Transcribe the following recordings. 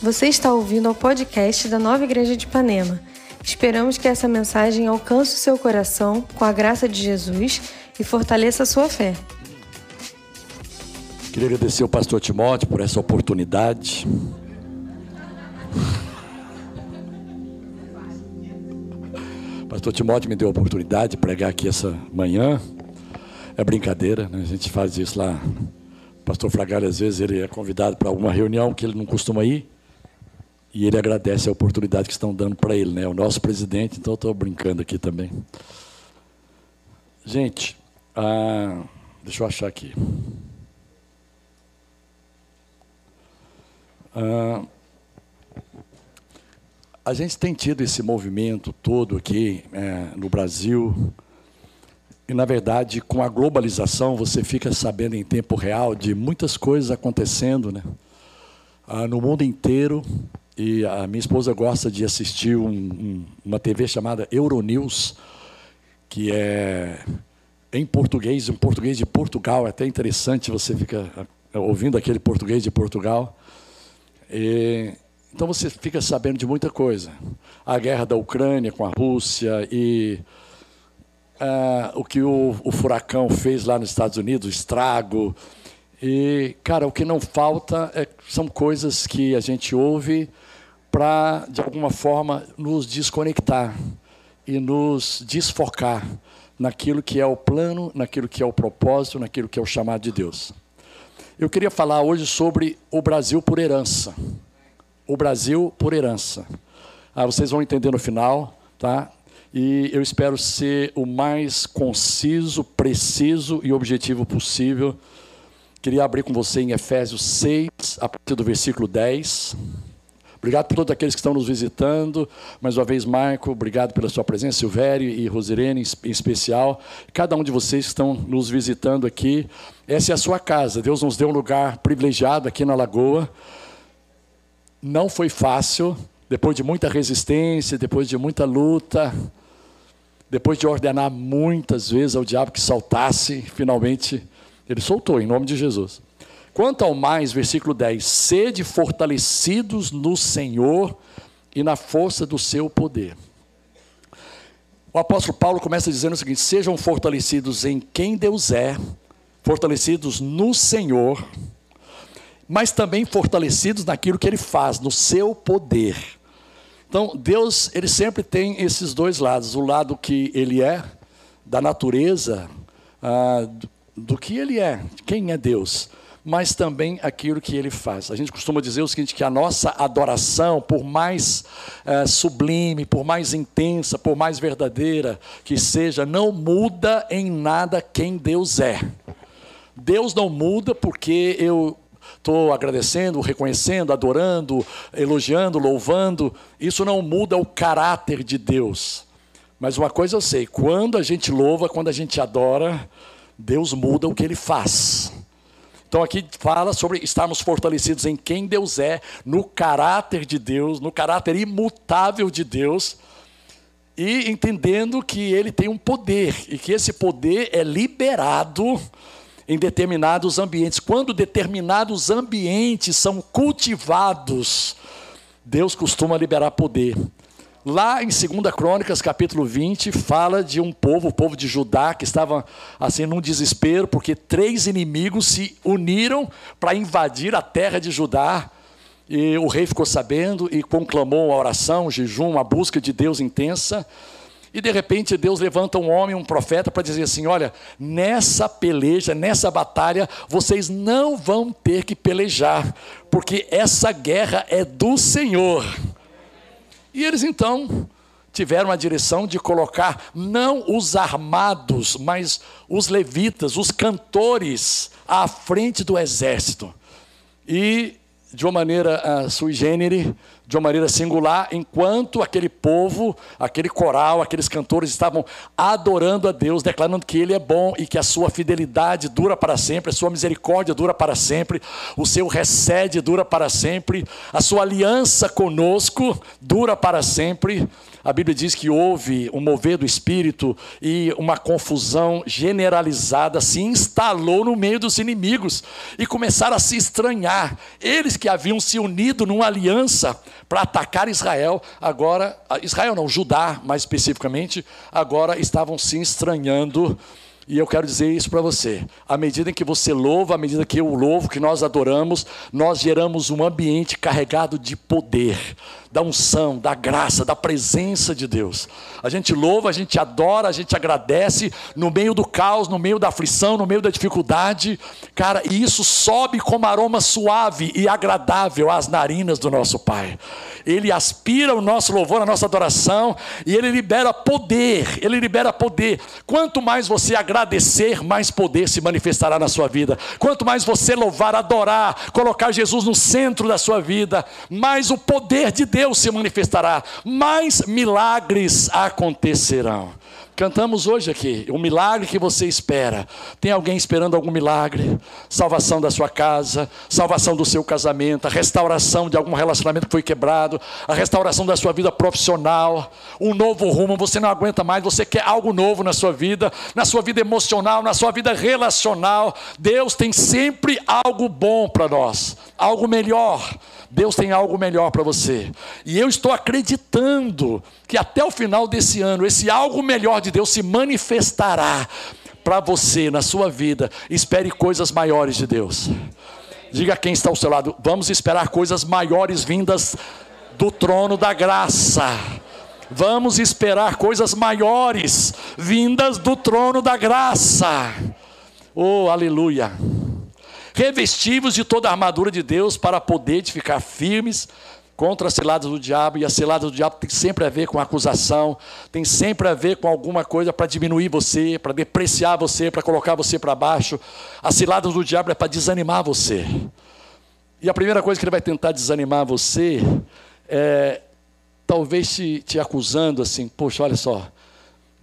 Você está ouvindo ao podcast da Nova Igreja de Ipanema. Esperamos que essa mensagem alcance o seu coração com a graça de Jesus e fortaleça a sua fé. Queria agradecer ao pastor Timóteo por essa oportunidade. Pastor Timóteo me deu a oportunidade de pregar aqui essa manhã. É brincadeira, né? a gente faz isso lá. O pastor Fragalho, às vezes, ele é convidado para alguma reunião que ele não costuma ir. E ele agradece a oportunidade que estão dando para ele, né? O nosso presidente, então estou brincando aqui também. Gente, ah, deixa eu achar aqui. Ah, a gente tem tido esse movimento todo aqui é, no Brasil. E, na verdade, com a globalização, você fica sabendo em tempo real de muitas coisas acontecendo né? Ah, no mundo inteiro. E a minha esposa gosta de assistir um, um, uma TV chamada Euronews, que é em português, um português de Portugal. É até interessante, você fica ah, ouvindo aquele português de Portugal. E, então você fica sabendo de muita coisa. A guerra da Ucrânia com a Rússia e uh, o que o, o, furacão fez lá nos Estados Unidos, o estrago. E, cara, o que não falta é, são coisas que a gente ouve para, de alguma forma, nos desconectar e nos desfocar naquilo que é o plano, naquilo que é o propósito, naquilo que é o chamado de Deus. Eu queria falar hoje sobre o Brasil por herança o Brasil por herança. Ah, vocês vão entender no final, tá? E eu espero ser o mais conciso, preciso e objetivo possível. Queria abrir com você em Efésios 6, a partir do versículo 10. Obrigado por todos aqueles que estão nos visitando. Mais uma vez, Marco, obrigado pela sua presença, Silvério e Rosirene em especial. Cada um de vocês que estão nos visitando aqui. Essa é a sua casa. Deus nos deu um lugar privilegiado aqui na Lagoa. Não foi fácil, depois de muita resistência, depois de muita luta, depois de ordenar muitas vezes ao diabo que saltasse, finalmente ele soltou, em nome de Jesus. Quanto ao mais, versículo 10: sede fortalecidos no Senhor e na força do seu poder. O apóstolo Paulo começa dizendo o seguinte: sejam fortalecidos em quem Deus é, fortalecidos no Senhor mas também fortalecidos naquilo que ele faz, no seu poder. Então, Deus, ele sempre tem esses dois lados: o lado que ele é, da natureza, ah, do que ele é, quem é Deus, mas também aquilo que ele faz. A gente costuma dizer o seguinte: que a nossa adoração, por mais eh, sublime, por mais intensa, por mais verdadeira que seja, não muda em nada quem Deus é. Deus não muda porque eu estou agradecendo, reconhecendo, adorando, elogiando, louvando, isso não muda o caráter de Deus. Mas uma coisa eu sei: quando a gente louva, quando a gente adora, Deus muda o que ele faz. Então aqui fala sobre estarmos fortalecidos em quem Deus é, no caráter de Deus, no caráter imutável de Deus, e entendendo que ele tem um poder e que esse poder é liberado em determinados ambientes. Quando determinados ambientes são cultivados, Deus costuma liberar poder. Lá em 2 Crônicas, capítulo 20, fala de um povo, o povo de Judá, que estava assim num desespero, porque três inimigos se uniram para invadir a terra de Judá. E o rei ficou sabendo e conclamou a oração, o jejum, a busca de Deus intensa. E de repente Deus levanta um homem, um profeta, para dizer assim: olha, nessa peleja, nessa batalha, vocês não vão ter que pelejar, porque essa guerra é do Senhor. E eles então tiveram a direção de colocar não os armados, mas os levitas, os cantores, à frente do exército. E de uma maneira uh, sui generis, de uma maneira singular, enquanto aquele povo, aquele coral, aqueles cantores estavam adorando a Deus, declarando que Ele é bom e que a sua fidelidade dura para sempre, a sua misericórdia dura para sempre, o seu recede dura para sempre, a sua aliança conosco dura para sempre. A Bíblia diz que houve um mover do espírito e uma confusão generalizada se instalou no meio dos inimigos e começaram a se estranhar. Eles que haviam se unido numa aliança para atacar Israel, agora, Israel não, Judá mais especificamente, agora estavam se estranhando e eu quero dizer isso para você. À medida que você louva, à medida que eu louvo, que nós adoramos, nós geramos um ambiente carregado de poder da unção, da graça, da presença de Deus. A gente louva, a gente adora, a gente agradece no meio do caos, no meio da aflição, no meio da dificuldade. Cara, e isso sobe como aroma suave e agradável às narinas do nosso Pai. Ele aspira o nosso louvor, a nossa adoração, e ele libera poder, ele libera poder. Quanto mais você agradecer, mais poder se manifestará na sua vida. Quanto mais você louvar, adorar, colocar Jesus no centro da sua vida, mais o poder de Deus Deus se manifestará, mais milagres acontecerão. Cantamos hoje aqui, o milagre que você espera. Tem alguém esperando algum milagre? Salvação da sua casa, salvação do seu casamento, a restauração de algum relacionamento que foi quebrado, a restauração da sua vida profissional, um novo rumo. Você não aguenta mais, você quer algo novo na sua vida, na sua vida emocional, na sua vida relacional. Deus tem sempre algo bom para nós, algo melhor. Deus tem algo melhor para você. E eu estou acreditando que até o final desse ano, esse algo melhor de Deus se manifestará para você na sua vida. Espere coisas maiores de Deus. Diga quem está ao seu lado: vamos esperar coisas maiores vindas do trono da graça. Vamos esperar coisas maiores vindas do trono da graça. Oh, aleluia revestivos de toda a armadura de Deus para poder ficar firmes contra as ciladas do diabo, e a cilada do diabo tem sempre a ver com acusação, tem sempre a ver com alguma coisa para diminuir você, para depreciar você, para colocar você para baixo. A cilada do diabo é para desanimar você. E a primeira coisa que ele vai tentar desanimar você é talvez te, te acusando assim, poxa, olha só,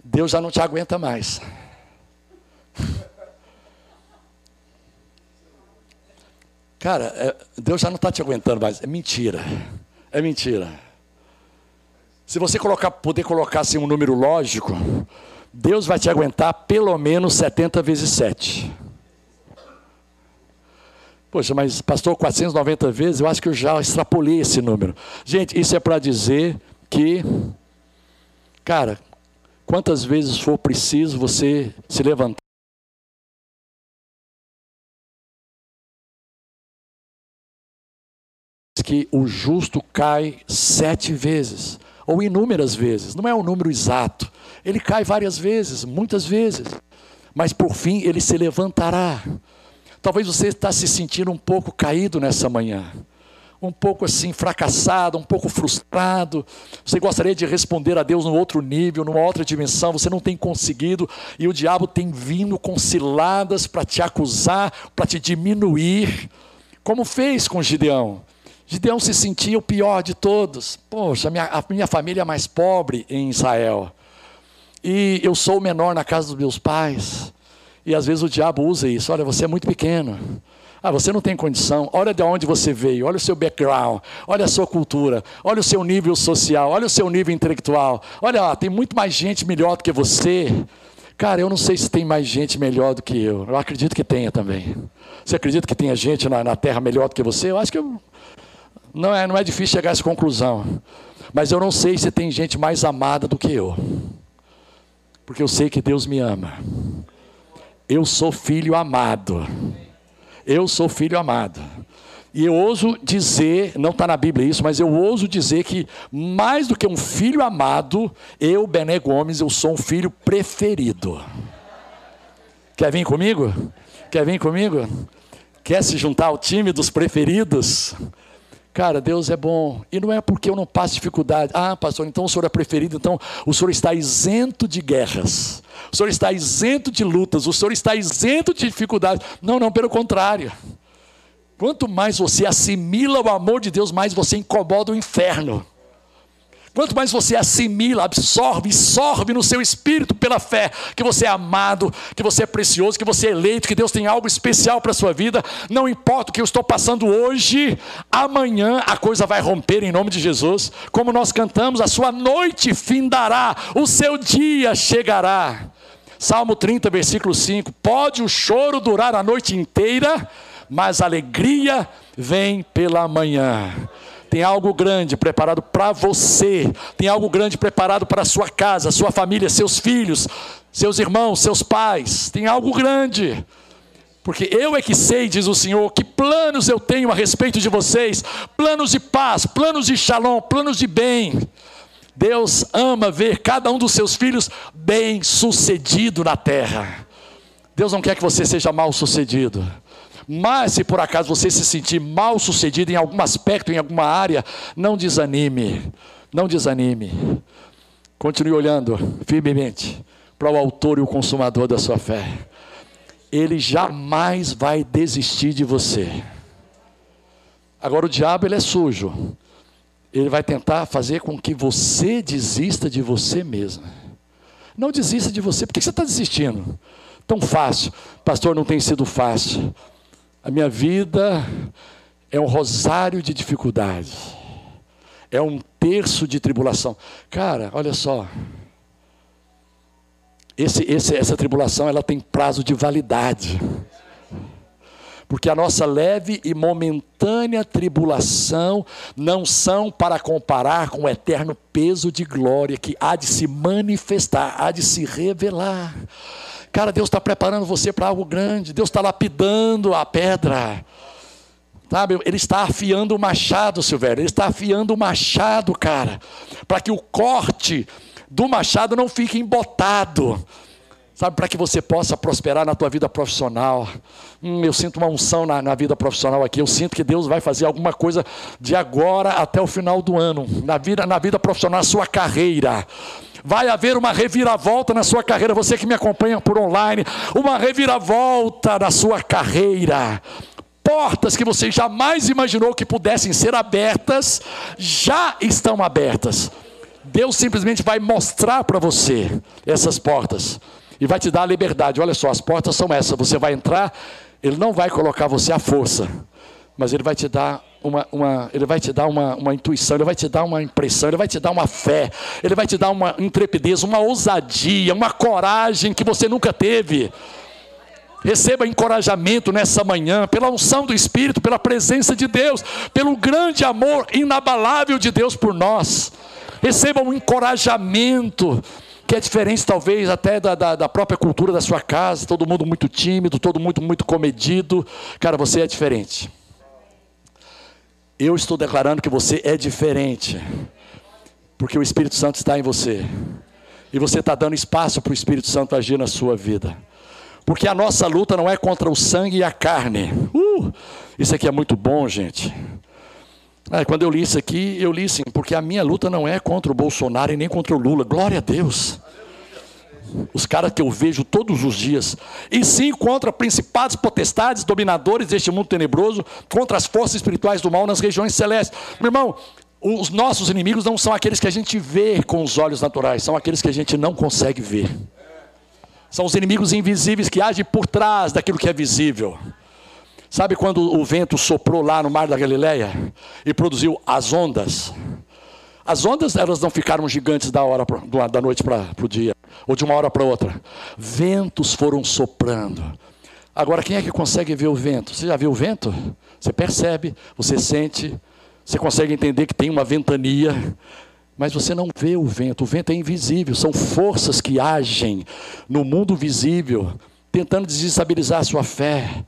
Deus já não te aguenta mais. Cara, é, Deus já não está te aguentando mais. É mentira. É mentira. Se você colocar, poder colocar assim um número lógico, Deus vai te aguentar pelo menos 70 vezes 7. Poxa, mas pastor, 490 vezes, eu acho que eu já extrapolei esse número. Gente, isso é para dizer que, cara, quantas vezes for preciso você se levantar. Que o justo cai sete vezes, ou inúmeras vezes, não é um número exato. Ele cai várias vezes, muitas vezes, mas por fim ele se levantará. Talvez você está se sentindo um pouco caído nessa manhã, um pouco assim fracassado, um pouco frustrado. Você gostaria de responder a Deus num outro nível, numa outra dimensão, você não tem conseguido e o diabo tem vindo com ciladas para te acusar, para te diminuir, como fez com Gideão. Gideão se sentia o pior de todos. Poxa, minha, a minha família é mais pobre em Israel. E eu sou o menor na casa dos meus pais. E às vezes o diabo usa isso. Olha, você é muito pequeno. Ah, você não tem condição. Olha de onde você veio. Olha o seu background. Olha a sua cultura. Olha o seu nível social. Olha o seu nível intelectual. Olha, tem muito mais gente melhor do que você. Cara, eu não sei se tem mais gente melhor do que eu. Eu acredito que tenha também. Você acredita que tenha gente na, na terra melhor do que você? Eu acho que eu, não é, não é difícil chegar a essa conclusão. Mas eu não sei se tem gente mais amada do que eu. Porque eu sei que Deus me ama. Eu sou filho amado. Eu sou filho amado. E eu ouso dizer, não está na Bíblia isso, mas eu ouso dizer que mais do que um filho amado, eu, Bené Gomes, eu sou um filho preferido. Quer vir comigo? Quer vir comigo? Quer se juntar ao time dos preferidos? Cara, Deus é bom. E não é porque eu não passo dificuldade. Ah, pastor, então o senhor é preferido, então o senhor está isento de guerras. O senhor está isento de lutas. O senhor está isento de dificuldades. Não, não, pelo contrário. Quanto mais você assimila o amor de Deus, mais você incomoda o inferno. Quanto mais você assimila, absorve, absorve no seu espírito pela fé, que você é amado, que você é precioso, que você é eleito, que Deus tem algo especial para a sua vida, não importa o que eu estou passando hoje, amanhã a coisa vai romper em nome de Jesus. Como nós cantamos, a sua noite findará, o seu dia chegará. Salmo 30, versículo 5: Pode o choro durar a noite inteira, mas a alegria vem pela manhã. Tem algo grande preparado para você, tem algo grande preparado para a sua casa, sua família, seus filhos, seus irmãos, seus pais. Tem algo grande. Porque eu é que sei, diz o Senhor, que planos eu tenho a respeito de vocês: planos de paz, planos de shalom, planos de bem. Deus ama ver cada um dos seus filhos bem sucedido na terra. Deus não quer que você seja mal sucedido. Mas se por acaso você se sentir mal sucedido em algum aspecto, em alguma área, não desanime. Não desanime. Continue olhando firmemente para o autor e o consumador da sua fé. Ele jamais vai desistir de você. Agora o diabo ele é sujo. Ele vai tentar fazer com que você desista de você mesmo. Não desista de você. Por que você está desistindo? Tão fácil. Pastor, não tem sido fácil. A minha vida é um rosário de dificuldade. É um terço de tribulação. Cara, olha só. Esse, esse, essa tribulação ela tem prazo de validade. Porque a nossa leve e momentânea tribulação não são para comparar com o eterno peso de glória que há de se manifestar, há de se revelar. Cara, Deus está preparando você para algo grande. Deus está lapidando a pedra. Sabe, ele está afiando o machado, Silvério. Ele está afiando o machado, cara. Para que o corte do machado não fique embotado. Sabe, para que você possa prosperar na tua vida profissional. Hum, eu sinto uma unção na, na, vida profissional aqui. Eu sinto que Deus vai fazer alguma coisa de agora até o final do ano. Na vida, na vida profissional, na sua carreira vai haver uma reviravolta na sua carreira. Você que me acompanha por online, uma reviravolta na sua carreira. Portas que você jamais imaginou que pudessem ser abertas, já estão abertas. Deus simplesmente vai mostrar para você essas portas e vai te dar a liberdade. Olha só, as portas são essas. Você vai entrar, Ele não vai colocar você à força, mas Ele vai te dar uma, uma, ele vai te dar uma, uma intuição, ele vai te dar uma impressão, ele vai te dar uma fé, ele vai te dar uma intrepidez, uma ousadia, uma coragem que você nunca teve. Receba encorajamento nessa manhã, pela unção do Espírito, pela presença de Deus, pelo grande amor inabalável de Deus por nós. Receba um encorajamento, que é diferente talvez até da, da, da, própria cultura da sua casa, todo mundo muito tímido, todo mundo muito comedido. Cara, você é diferente. Eu estou declarando que você é diferente, porque o Espírito Santo está em você, e você está dando espaço para o Espírito Santo agir na sua vida, porque a nossa luta não é contra o sangue e a carne. Uh, isso aqui é muito bom, gente. Quando eu li isso aqui, eu li assim, porque a minha luta não é contra o Bolsonaro e nem contra o Lula. Glória a Deus os caras que eu vejo todos os dias, e sim contra principados, potestades, dominadores deste mundo tenebroso, contra as forças espirituais do mal nas regiões celestes. Meu irmão, os nossos inimigos não são aqueles que a gente vê com os olhos naturais, são aqueles que a gente não consegue ver. São os inimigos invisíveis que agem por trás daquilo que é visível. Sabe quando o vento soprou lá no mar da Galileia e produziu as ondas? As ondas elas não ficaram gigantes da hora da noite para o dia, ou de uma hora para outra. Ventos foram soprando. Agora, quem é que consegue ver o vento? Você já viu o vento? Você percebe, você sente, você consegue entender que tem uma ventania, mas você não vê o vento. O vento é invisível, são forças que agem no mundo visível, tentando desestabilizar a sua fé.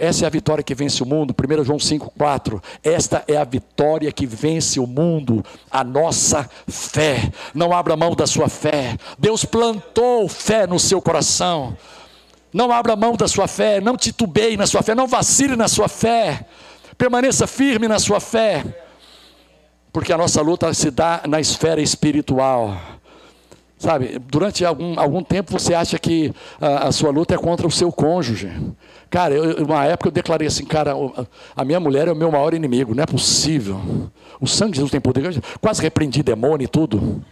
Essa é a vitória que vence o mundo. 1 João 5,4. Esta é a vitória que vence o mundo, a nossa fé. Não abra mão da sua fé. Deus plantou fé no seu coração. Não abra mão da sua fé, não titubeie na sua fé, não vacile na sua fé. Permaneça firme na sua fé. Porque a nossa luta se dá na esfera espiritual. Sabe, durante algum, algum tempo você acha que a, a, sua luta é contra o seu cônjuge. Cara, eu, uma época eu declarei assim, cara, a minha mulher é o meu maior inimigo, não é possível. O sangue de Jesus tem poder. Quase repreendi demônio e tudo.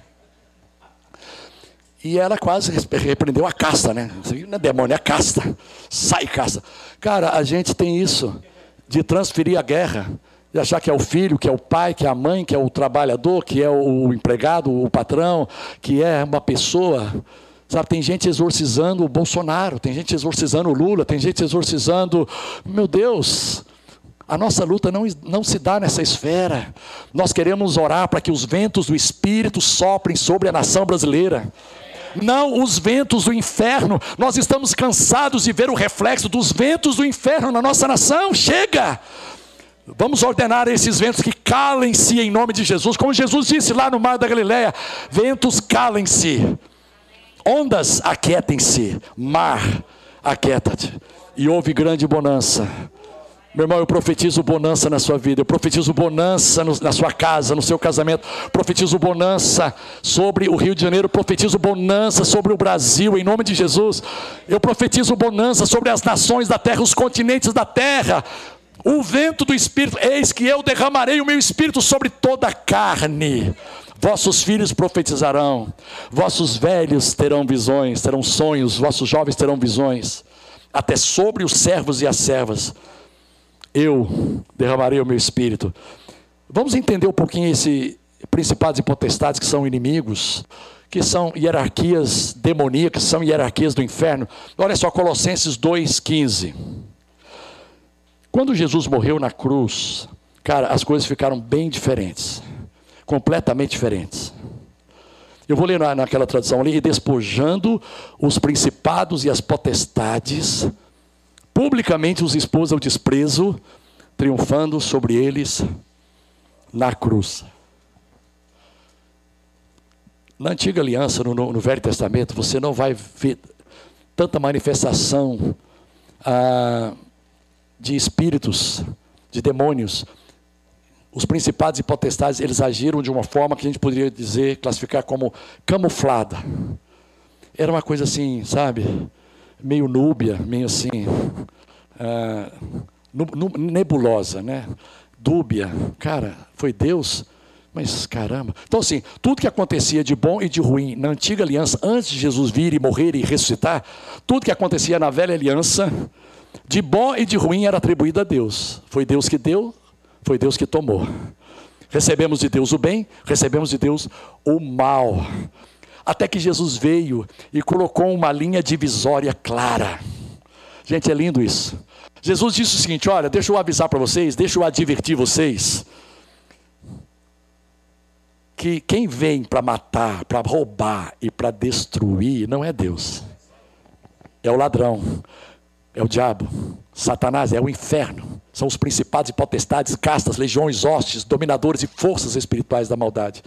E ela quase repreendeu a casta, né? Não é demônio, é casta. Sai casta. Cara, a gente tem isso de transferir a guerra de achar que é o filho, que é o pai, que é a mãe, que é o trabalhador, que é o empregado, o patrão, que é uma pessoa. Sabe, tem gente exorcizando o Bolsonaro, tem gente exorcizando o Lula, tem gente exorcizando. Meu Deus, a nossa luta não, não se dá nessa esfera. Nós queremos orar para que os ventos do Espírito soprem sobre a nação brasileira não os ventos do inferno. Nós estamos cansados de ver o reflexo dos ventos do inferno na nossa nação. Chega! Vamos ordenar esses ventos que calem-se em nome de Jesus, como Jesus disse lá no mar da Galileia: ventos calem-se, ondas aquietem-se, mar aquieta-te. E houve grande bonança. Meu irmão, eu profetizo bonança na sua vida, eu profetizo bonança no, na sua casa, no seu casamento, profetizo bonança sobre o Rio de Janeiro, profetizo bonança sobre o Brasil, em nome de Jesus. Eu profetizo bonança sobre as nações da terra, os continentes da terra o vento do Espírito, eis que eu derramarei o meu Espírito sobre toda a carne. Vossos filhos profetizarão, vossos velhos terão visões, terão sonhos, vossos jovens terão visões, até sobre os servos e as servas. Eu derramarei o meu espírito. Vamos entender um pouquinho esse principados e potestades que são inimigos, que são hierarquias demoníacas, são hierarquias do inferno. Olha só Colossenses 2:15. Quando Jesus morreu na cruz, cara, as coisas ficaram bem diferentes, completamente diferentes. Eu vou ler naquela tradução ali, e despojando os principados e as potestades, publicamente os expôs ao desprezo, triunfando sobre eles na cruz. Na antiga aliança, no, no Velho Testamento, você não vai ver tanta manifestação. Ah, de espíritos, de demônios. Os principados e potestades, eles agiram de uma forma que a gente poderia dizer, classificar como camuflada. Era uma coisa assim, sabe? Meio núbia, meio assim, uh, nebulosa, né? Dúbia. Cara, foi Deus? Mas caramba. Então, assim, tudo que acontecia de bom e de ruim na antiga aliança, antes de Jesus vir e morrer e ressuscitar, tudo que acontecia na velha aliança, de bom e de ruim era atribuído a Deus. Foi Deus que deu, foi Deus que tomou. Recebemos de Deus o bem, recebemos de Deus o mal. Até que Jesus veio e colocou uma linha divisória clara. Gente, é lindo isso. Jesus disse o seguinte: olha, deixa eu avisar para vocês, deixa eu advertir vocês. Que quem vem para matar, para roubar e para destruir não é Deus, é o ladrão é o diabo, Satanás é o inferno, são os principados e potestades, castas, legiões, hostes, dominadores e forças espirituais da maldade.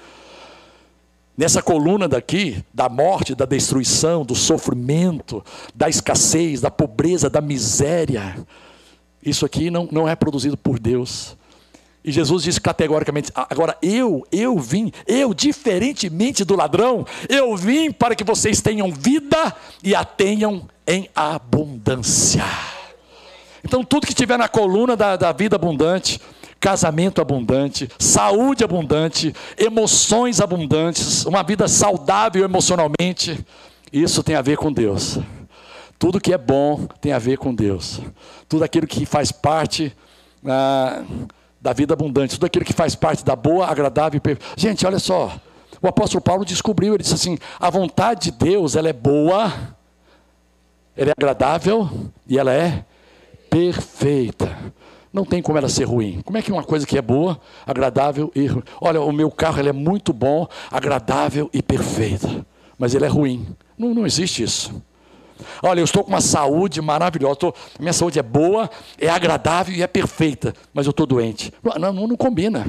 Nessa coluna daqui, da morte, da destruição, do sofrimento, da escassez, da pobreza, da miséria, isso aqui não, não é produzido por Deus. E Jesus disse categoricamente: agora eu, eu vim, eu, diferentemente do ladrão, eu vim para que vocês tenham vida e a tenham em abundância. Então, tudo que tiver na coluna da, da vida abundante, casamento abundante, saúde abundante, emoções abundantes, uma vida saudável emocionalmente, isso tem a ver com Deus. Tudo que é bom tem a ver com Deus. Tudo aquilo que faz parte ah, da vida abundante, tudo aquilo que faz parte da boa, agradável e perfeita. Gente, olha só. O apóstolo Paulo descobriu, ele disse assim: a vontade de Deus ela é boa, ela é agradável e ela é perfeita. Não tem como ela ser ruim. Como é que uma coisa que é boa, agradável e olha, o meu carro ele é muito bom, agradável e perfeita, mas ele é ruim. Não, não existe isso. Olha, eu estou com uma saúde maravilhosa, estou, minha saúde é boa, é agradável e é perfeita, mas eu estou doente. Não, não, não combina.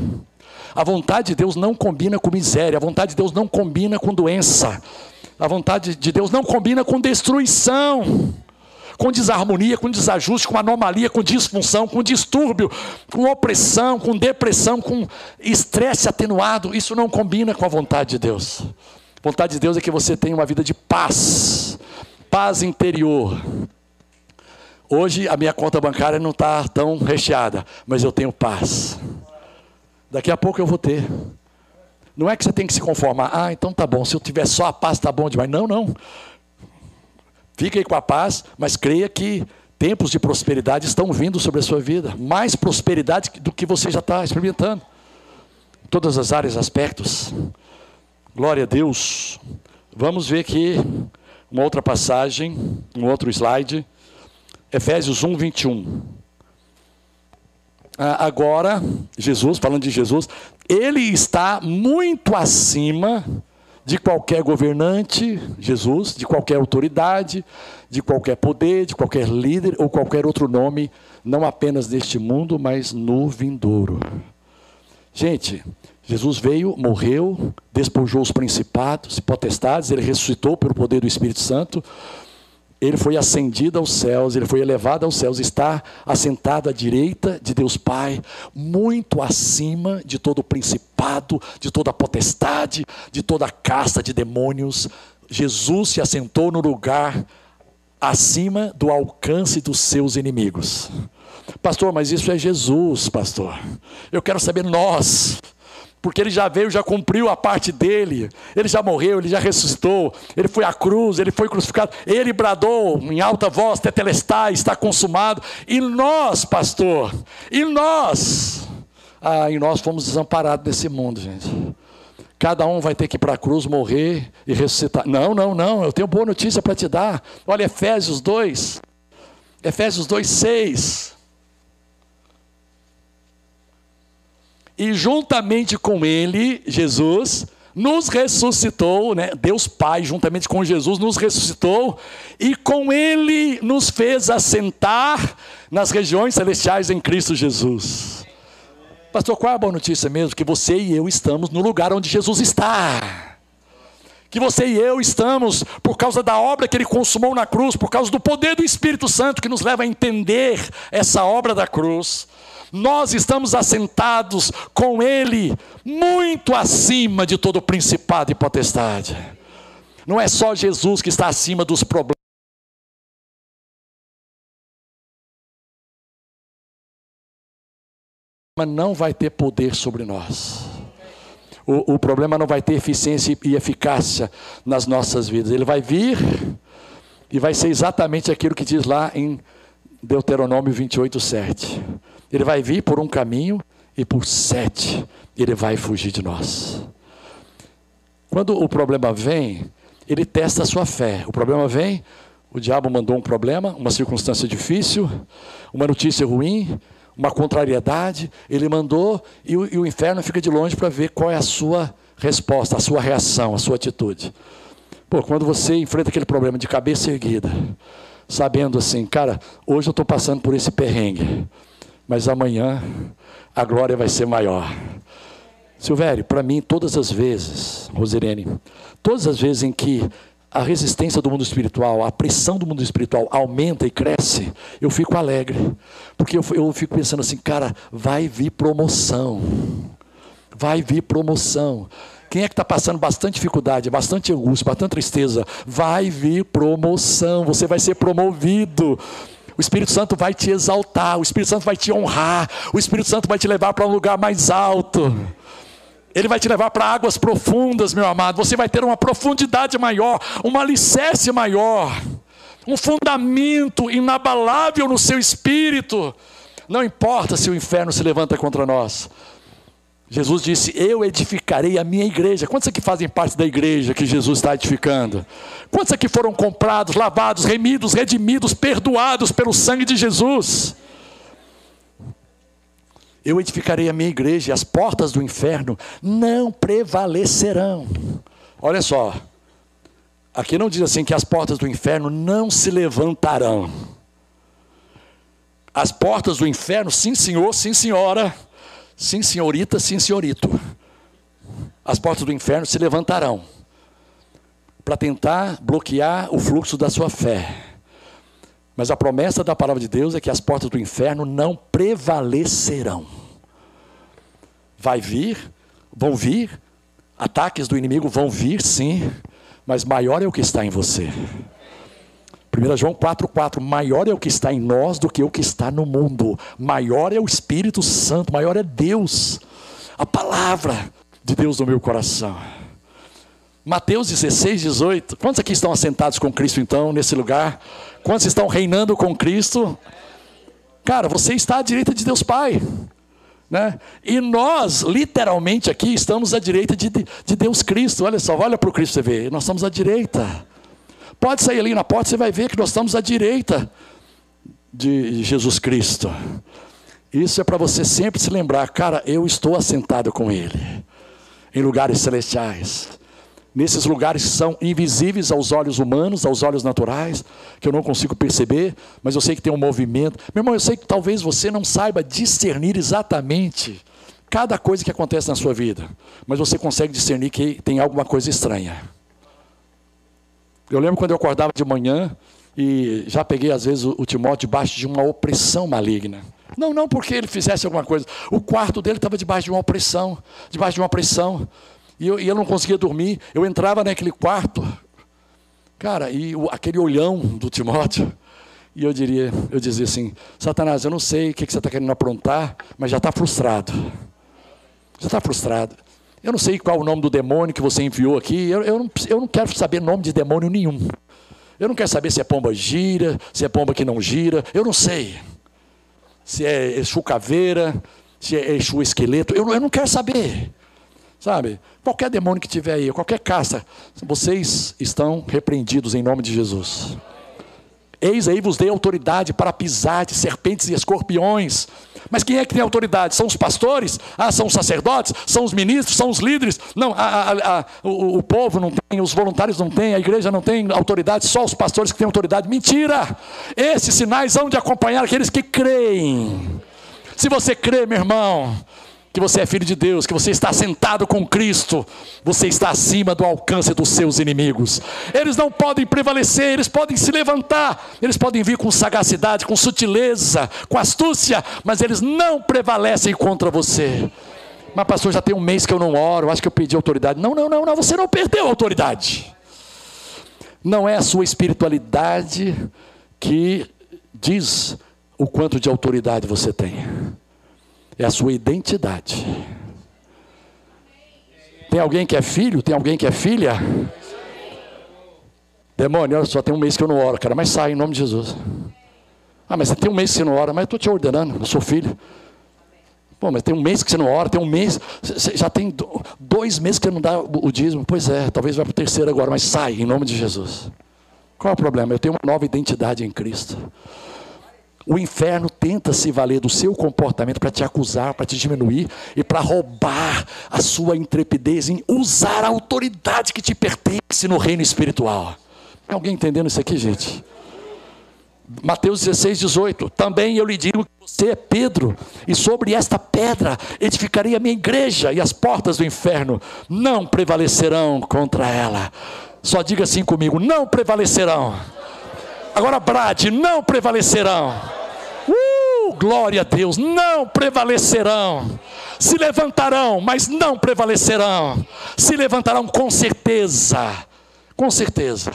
A vontade de Deus não combina com miséria, a vontade de Deus não combina com doença, a vontade de Deus não combina com destruição, com desarmonia, com desajuste, com anomalia, com disfunção, com distúrbio, com opressão, com depressão, com estresse atenuado. Isso não combina com a vontade de Deus. Vontade de Deus é que você tenha uma vida de paz, paz interior. Hoje a minha conta bancária não está tão recheada, mas eu tenho paz. Daqui a pouco eu vou ter. Não é que você tem que se conformar. Ah, então tá bom. Se eu tiver só a paz, tá bom demais. Não, não. Fique aí com a paz, mas creia que tempos de prosperidade estão vindo sobre a sua vida. Mais prosperidade do que você já está experimentando. Todas as áreas, aspectos. Glória a Deus. Vamos ver aqui uma outra passagem, um outro slide. Efésios 1, 21. Ah, agora, Jesus, falando de Jesus, ele está muito acima de qualquer governante, Jesus, de qualquer autoridade, de qualquer poder, de qualquer líder ou qualquer outro nome, não apenas neste mundo, mas no vindouro. Gente, Jesus veio, morreu, despojou os principados e potestades, ele ressuscitou pelo poder do Espírito Santo, ele foi ascendido aos céus, ele foi elevado aos céus, está assentado à direita de Deus Pai, muito acima de todo o principado, de toda a potestade, de toda a casta de demônios. Jesus se assentou no lugar acima do alcance dos seus inimigos. Pastor, mas isso é Jesus, pastor. Eu quero saber nós porque ele já veio, já cumpriu a parte dele. Ele já morreu, ele já ressuscitou. Ele foi à cruz, ele foi crucificado. Ele bradou em alta voz: Tetelestai, está consumado. E nós, pastor, e nós, ah, e nós fomos desamparados desse mundo, gente. Cada um vai ter que ir para a cruz, morrer e ressuscitar. Não, não, não, eu tenho boa notícia para te dar. Olha, Efésios 2, Efésios 2, 6. E juntamente com ele, Jesus, nos ressuscitou, né? Deus Pai, juntamente com Jesus, nos ressuscitou e com Ele nos fez assentar nas regiões celestiais em Cristo Jesus. Pastor, qual é a boa notícia mesmo? Que você e eu estamos no lugar onde Jesus está. Que você e eu estamos, por causa da obra que Ele consumou na cruz, por causa do poder do Espírito Santo que nos leva a entender essa obra da cruz nós estamos assentados com Ele muito acima de todo principado e potestade. Não é só Jesus que está acima dos problemas. não vai ter poder sobre nós. O, o, problema não vai ter eficiência e eficácia nas nossas vidas. Ele vai vir e vai ser exatamente aquilo que diz lá em Deuteronômio 28, 7. Ele vai vir por um caminho e por sete ele vai fugir de nós. Quando o problema vem, ele testa a sua fé. O problema vem, o diabo mandou um problema, uma circunstância difícil, uma notícia ruim, uma contrariedade, ele mandou e o, e o inferno fica de longe para ver qual é a sua resposta, a sua reação, a sua atitude. Pô, quando você enfrenta aquele problema de cabeça erguida, sabendo assim, cara, hoje eu estou passando por esse perrengue mas amanhã a glória vai ser maior. Silvério, para mim, todas as vezes, Rosirene, todas as vezes em que a resistência do mundo espiritual, a pressão do mundo espiritual aumenta e cresce, eu fico alegre. Porque eu, eu fico pensando assim, cara, vai vir promoção. Vai vir promoção. Quem é que está passando bastante dificuldade, bastante angústia, bastante tristeza? Vai vir promoção, você vai ser promovido. O Espírito Santo vai te exaltar, o Espírito Santo vai te honrar, o Espírito Santo vai te levar para um lugar mais alto. Ele vai te levar para águas profundas, meu amado. Você vai ter uma profundidade maior, um alicerce maior, um fundamento inabalável no seu espírito. Não importa se o inferno se levanta contra nós, Jesus disse: Eu edificarei a minha igreja. Quantos aqui fazem parte da igreja que Jesus está edificando? Quantos aqui foram comprados, lavados, remidos, redimidos, perdoados pelo sangue de Jesus? Eu edificarei a minha igreja e as portas do inferno não prevalecerão. Olha só, aqui não diz assim que as portas do inferno não se levantarão. As portas do inferno, sim senhor, sim senhora Sim, senhorita, sim, senhorito. As portas do inferno se levantarão para tentar bloquear o fluxo da sua fé. Mas a promessa da palavra de Deus é que as portas do inferno não prevalecerão. Vai vir, vão vir Ataques do inimigo vão vir, sim, mas maior é o que está em você. 1 João 4,4: Maior é o que está em nós do que o que está no mundo. Maior é o Espírito Santo, maior é Deus, a palavra de Deus no meu coração. Mateus 16, 18. Quantos aqui estão assentados com Cristo então, nesse lugar? Quantos estão reinando com Cristo? Cara, você está à direita de Deus Pai. Né? E nós, literalmente aqui, estamos à direita de, de Deus Cristo. Olha só, olha para o Cristo você vê. Nós estamos à direita. Pode sair ali na porta, você vai ver que nós estamos à direita de Jesus Cristo. Isso é para você sempre se lembrar, cara, eu estou assentado com Ele, em lugares celestiais nesses lugares que são invisíveis aos olhos humanos, aos olhos naturais, que eu não consigo perceber, mas eu sei que tem um movimento. Meu irmão, eu sei que talvez você não saiba discernir exatamente cada coisa que acontece na sua vida, mas você consegue discernir que tem alguma coisa estranha. Eu lembro quando eu acordava de manhã e já peguei às vezes o Timóteo debaixo de uma opressão maligna. Não, não porque ele fizesse alguma coisa. O quarto dele estava debaixo de uma opressão, debaixo de uma pressão. E eu, e eu não conseguia dormir. Eu entrava naquele quarto, cara, e o, aquele olhão do Timóteo. E eu diria, eu dizia assim, Satanás, eu não sei o que, que você está querendo aprontar, mas já está frustrado. Já está frustrado. Eu não sei qual o nome do demônio que você enviou aqui. Eu, eu, não, eu não quero saber nome de demônio nenhum. Eu não quero saber se é pomba gira, se é pomba que não gira. Eu não sei. Se é Exu caveira, se é Exu esqueleto. Eu, eu não quero saber. Sabe? Qualquer demônio que tiver aí, qualquer caça, vocês estão repreendidos em nome de Jesus. Eis aí vos dei autoridade para pisar de serpentes e escorpiões. Mas quem é que tem autoridade? São os pastores? Ah, são os sacerdotes? São os ministros? São os líderes? Não, a, a, a, o, o, povo não tem, os voluntários não têm, a igreja não tem autoridade, só os pastores que têm autoridade. Mentira! Esses sinais hão de acompanhar aqueles que creem. Se você crê, meu irmão, que você é filho de Deus, que você está sentado com Cristo, você está acima do alcance dos seus inimigos. Eles não podem prevalecer, eles podem se levantar, eles podem vir com sagacidade, com sutileza, com astúcia, mas eles não prevalecem contra você. Mas, pastor, já tem um mês que eu não oro, acho que eu perdi autoridade. Não, não, não, não, você não perdeu a autoridade. Não é a sua espiritualidade que diz o quanto de autoridade você tem é a sua identidade. Tem alguém que é filho? Tem alguém que é filha? Demônio, só tem um mês que eu não oro, cara, mas sai em nome de Jesus. Ah, mas tem um mês que você não ora, mas eu estou te ordenando, eu sou filho. Pô, mas tem um mês que você não ora, tem um mês, você já tem dois meses que você não dá o dízimo. Pois é, talvez vá para o terceiro agora, mas sai em nome de Jesus. Qual é o problema? Eu tenho uma nova identidade em Cristo. O inferno tenta se valer do seu comportamento para te acusar, para te diminuir e para roubar a sua intrepidez em usar a autoridade que te pertence no reino espiritual. Tem alguém entendendo isso aqui, gente? Mateus 16, 18. Também eu lhe digo que você é Pedro, e sobre esta pedra edificarei a minha igreja, e as portas do inferno não prevalecerão contra ela. Só diga assim comigo: não prevalecerão. Agora, Brade, não prevalecerão. Uh, glória a Deus, não prevalecerão. Se levantarão, mas não prevalecerão. Se levantarão com certeza. Com certeza.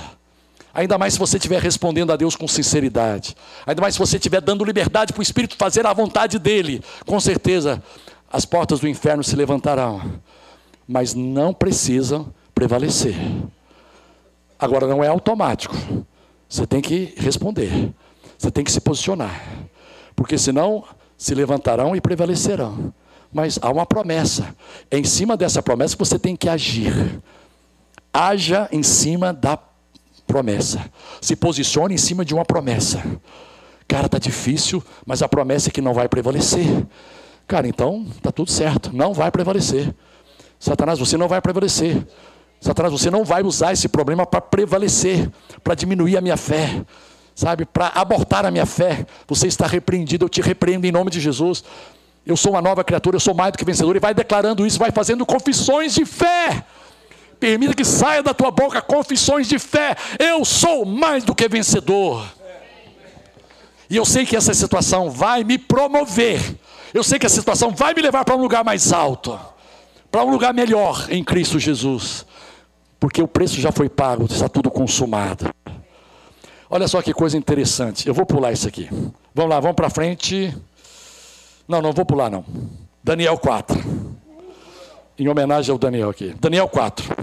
Ainda mais se você estiver respondendo a Deus com sinceridade. Ainda mais se você estiver dando liberdade para o Espírito fazer a vontade dele. Com certeza, as portas do inferno se levantarão. Mas não precisam prevalecer. Agora, não é automático. Você tem que responder. Você tem que se posicionar. Porque senão se levantarão e prevalecerão. Mas há uma promessa. É em cima dessa promessa que você tem que agir. Haja em cima da promessa. Se posicione em cima de uma promessa. Cara, tá difícil, mas a promessa é que não vai prevalecer. Cara, então tá tudo certo, não vai prevalecer. Satanás, você não vai prevalecer. Satanás, você não vai usar esse problema para prevalecer, para diminuir a minha fé, sabe, para abortar a minha fé. Você está repreendido, eu te repreendo em nome de Jesus. Eu sou uma nova criatura, eu sou mais do que vencedor. E vai declarando isso, vai fazendo confissões de fé. Permita que saia da tua boca confissões de fé. Eu sou mais do que vencedor. E eu sei que essa situação vai me promover. Eu sei que a situação vai me levar para um lugar mais alto. para um lugar melhor em Cristo Jesus, porque o preço já foi pago, está tudo consumado. Olha só que coisa interessante. Eu vou pular isso aqui. Vamos lá, vamos para frente. Não, não vou pular não. Daniel 4. Em homenagem ao Daniel aqui. Daniel 4.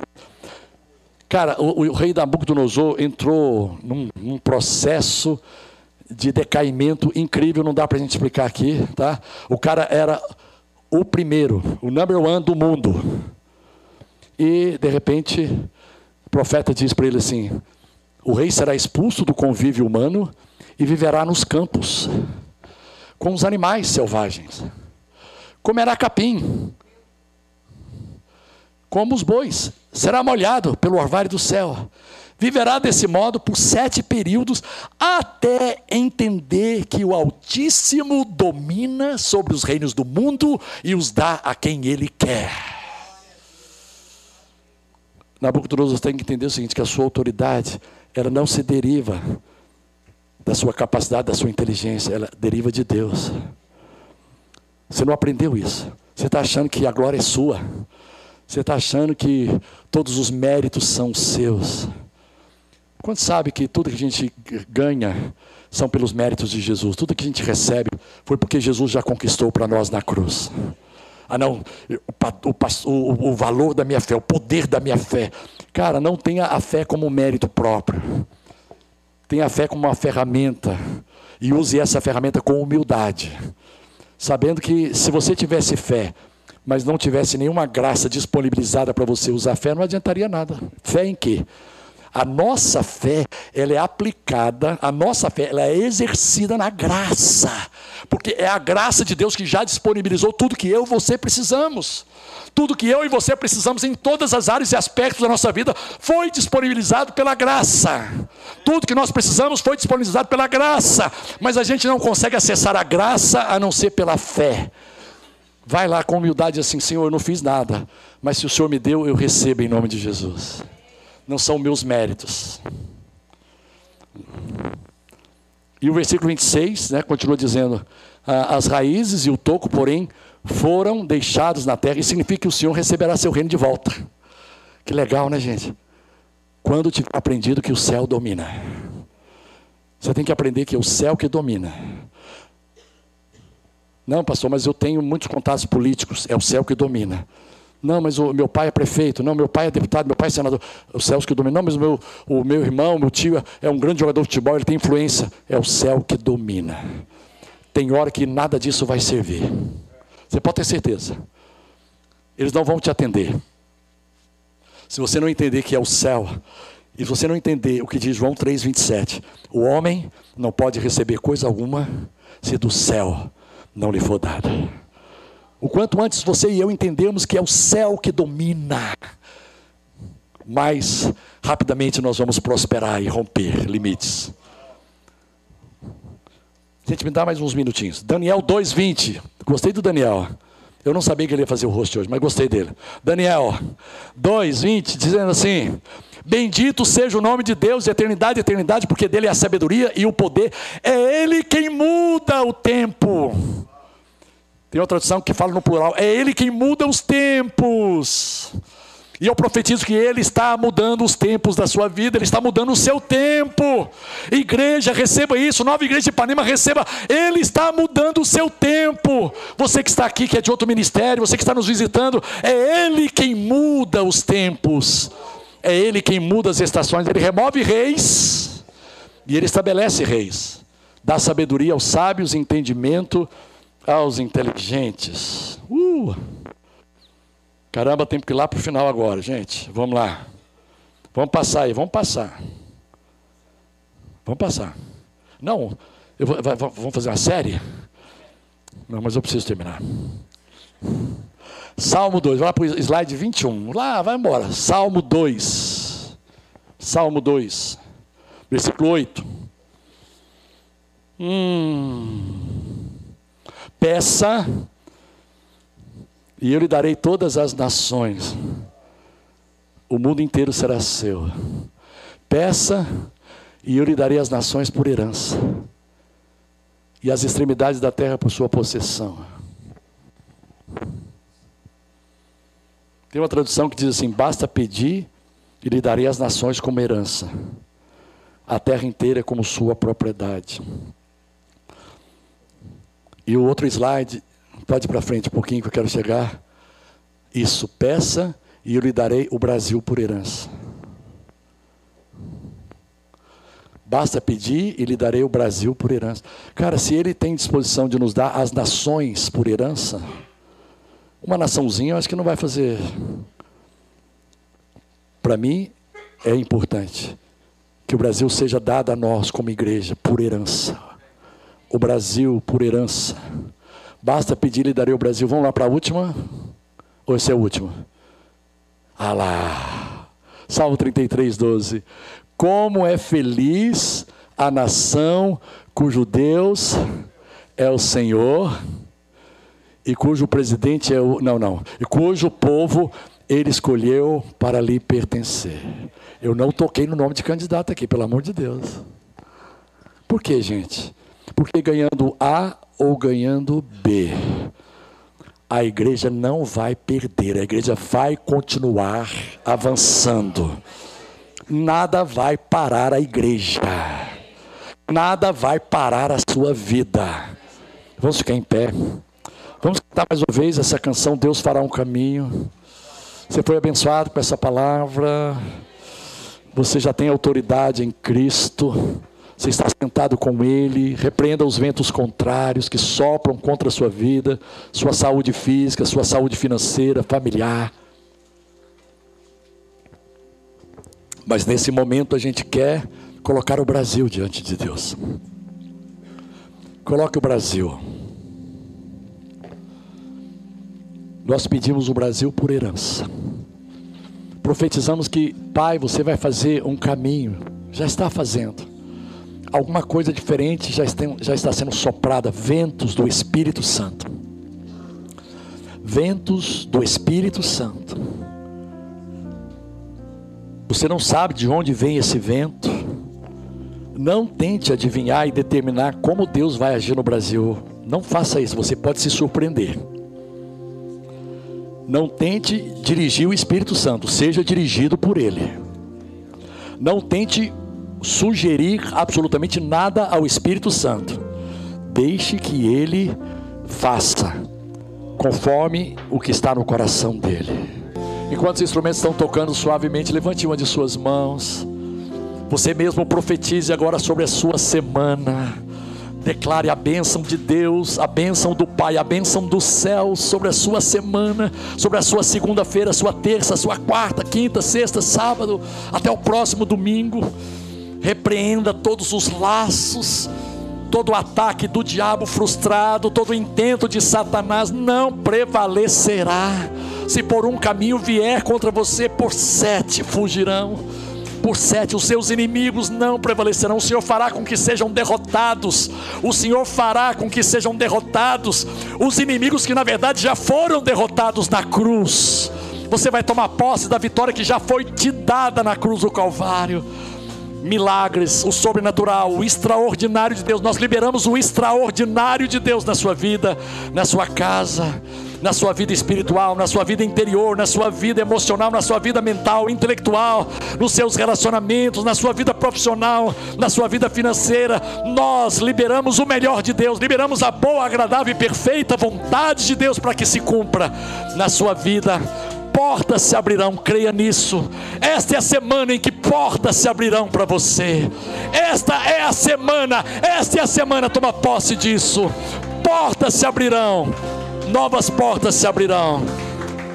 Cara, o, o rei Nabucodonosor entrou num, num processo de decaimento incrível, não dá para a gente explicar aqui, tá? O cara era o primeiro, o number one do mundo. E, de repente, o profeta diz para ele assim: o rei será expulso do convívio humano e viverá nos campos, com os animais selvagens. Comerá capim, como os bois, será molhado pelo orvalho do céu. Viverá desse modo por sete períodos, até entender que o Altíssimo domina sobre os reinos do mundo e os dá a quem ele quer. Nabucodonosor tem que entender o seguinte: que a sua autoridade ela não se deriva da sua capacidade, da sua inteligência, ela deriva de Deus. Você não aprendeu isso. Você está achando que a glória é sua. Você está achando que todos os méritos são seus. Quando sabe que tudo que a gente ganha são pelos méritos de Jesus, tudo que a gente recebe foi porque Jesus já conquistou para nós na cruz. Ah, não, o, o, o, valor da minha fé, o poder da minha fé. Cara, não tenha a fé como mérito próprio. Tenha a fé como uma ferramenta. E use essa ferramenta com humildade. Sabendo que se você tivesse fé, mas não tivesse nenhuma graça disponibilizada para você usar fé, não adiantaria nada. Fé em quê? A nossa fé, ela é aplicada, a nossa fé, ela é exercida na graça. Porque é a graça de Deus que já disponibilizou tudo que eu e você precisamos. Tudo que eu e você precisamos em todas as áreas e aspectos da nossa vida foi disponibilizado pela graça. Tudo que nós precisamos foi disponibilizado pela graça. Mas a gente não consegue acessar a graça a não ser pela fé. Vai lá com humildade assim, Senhor, eu não fiz nada, mas se o Senhor me deu, eu recebo em nome de Jesus não são meus méritos. E o versículo 26 né, continua dizendo: As raízes e o toco, porém, foram deixados na terra, e significa que o Senhor receberá seu reino de volta. Que legal, né, gente? Quando tiver aprendido que o céu domina. Você tem que aprender que é o céu que domina. Não, pastor, mas eu tenho muitos contatos políticos. É o céu que domina. Não, mas o meu pai é prefeito. Não, meu pai é deputado, meu pai é senador. O céu que domina. Não, mas o meu, o meu irmão, meu tio é um grande jogador de futebol, ele tem influência. É o céu que domina. Tem hora que nada disso vai servir. Você pode ter certeza. Eles não vão te atender. Se você não entender que é o céu, e se você não entender o que diz João 3,27, o homem não pode receber coisa alguma se do céu não lhe for dada. O quanto antes você e eu entendemos que é o céu que domina, mais rapidamente nós vamos prosperar e romper limites. Gente, me dá mais uns minutinhos. Daniel 2:20. Gostei do Daniel. Eu não sabia que ele ia fazer o rosto hoje, mas gostei dele. Daniel 2:20 dizendo assim: Bendito seja o nome de Deus de eternidade, eternidade, porque dele é a sabedoria e o poder. É ele quem muda o tempo tem outra tradução que fala no plural. É Ele quem muda os tempos. E eu profetizo que Ele está mudando os tempos da sua vida, Ele está mudando o seu tempo. Igreja, receba isso, nova igreja de Ipanema, receba. Ele está mudando o seu tempo. Você que está aqui, que é de outro ministério, você que está nos visitando, é Ele quem muda os tempos. É Ele quem muda as estações. Ele remove reis e Ele estabelece reis. Dá sabedoria aos sábios, entendimento aos inteligentes. Uh! Caramba, tem que ir lá para o final agora, gente. Vamos lá. Vamos passar aí, vamos passar. Vamos passar. Não, eu vou, vai, vamos fazer uma série? Não, mas eu preciso terminar. Salmo 2, vai para o slide 21. Lá, vai embora. Salmo 2. Salmo 2, versículo 8. Hum. Peça, e eu lhe darei todas as nações. O mundo inteiro será seu. Peça, e eu lhe darei as nações por herança, e as extremidades da terra por sua possessão. Tem uma tradução que diz assim: basta pedir e lhe darei as nações como herança, a terra inteira como sua propriedade. E o outro slide, pode ir para frente um pouquinho que eu quero chegar. Isso, peça e eu lhe darei o Brasil por herança. Basta pedir e lhe darei o Brasil por herança. Cara, se ele tem disposição de nos dar as nações por herança, uma naçãozinha eu acho que não vai fazer. Para mim, é importante que o Brasil seja dado a nós como igreja por herança. O Brasil por herança. Basta pedir e darei o Brasil. Vamos lá para a última? Ou esse é o último? Ah lá. Salmo 33, 12. Como é feliz a nação cujo Deus é o Senhor e cujo presidente é o. Não, não. E cujo povo ele escolheu para lhe pertencer. Eu não toquei no nome de candidato aqui, pelo amor de Deus. Por quê, gente? Porque ganhando A ou ganhando B, a igreja não vai perder, a igreja vai continuar avançando nada vai parar a igreja, nada vai parar a sua vida. Vamos ficar em pé. Vamos cantar mais uma vez essa canção, Deus fará um caminho. Você foi abençoado com essa palavra. Você já tem autoridade em Cristo. Você está sentado com Ele. Repreenda os ventos contrários que sopram contra a sua vida, sua saúde física, sua saúde financeira, familiar. Mas nesse momento a gente quer colocar o Brasil diante de Deus. Coloque o Brasil. Nós pedimos o Brasil por herança. Profetizamos que, Pai, você vai fazer um caminho, já está fazendo. Alguma coisa diferente já está, já está sendo soprada ventos do Espírito Santo. Ventos do Espírito Santo você não sabe de onde vem esse vento. Não tente adivinhar e determinar como Deus vai agir no Brasil. Não faça isso, você pode se surpreender. Não tente dirigir o Espírito Santo, seja dirigido por Ele. Não tente sugerir absolutamente nada ao Espírito Santo. Deixe que Ele faça conforme o que está no coração dele. Enquanto os instrumentos estão tocando suavemente, levante uma de suas mãos. Você mesmo profetize agora sobre a sua semana. Declare a bênção de Deus, a bênção do Pai, a bênção do céu sobre a sua semana, sobre a sua segunda-feira, sua terça, sua quarta, quinta, sexta, sábado, até o próximo domingo. Repreenda todos os laços, todo o ataque do diabo frustrado, todo o intento de Satanás não prevalecerá se por um caminho vier contra você, por sete fugirão. Por sete, os seus inimigos não prevalecerão. O Senhor fará com que sejam derrotados. O Senhor fará com que sejam derrotados os inimigos que na verdade já foram derrotados na cruz. Você vai tomar posse da vitória que já foi te dada na cruz do Calvário milagres, o sobrenatural, o extraordinário de Deus. Nós liberamos o extraordinário de Deus na sua vida, na sua casa, na sua vida espiritual, na sua vida interior, na sua vida emocional, na sua vida mental, intelectual, nos seus relacionamentos, na sua vida profissional, na sua vida financeira. Nós liberamos o melhor de Deus, liberamos a boa, agradável e perfeita vontade de Deus para que se cumpra na sua vida portas se abrirão, creia nisso. Esta é a semana em que portas se abrirão para você. Esta é a semana, esta é a semana, toma posse disso. Portas se abrirão, novas portas se abrirão.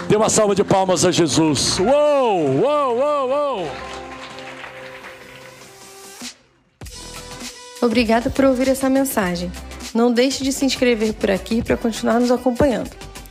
Dê uma salva de palmas a Jesus. Uou, uou, uou, uou. Obrigada por ouvir essa mensagem. Não deixe de se inscrever por aqui para continuar nos acompanhando.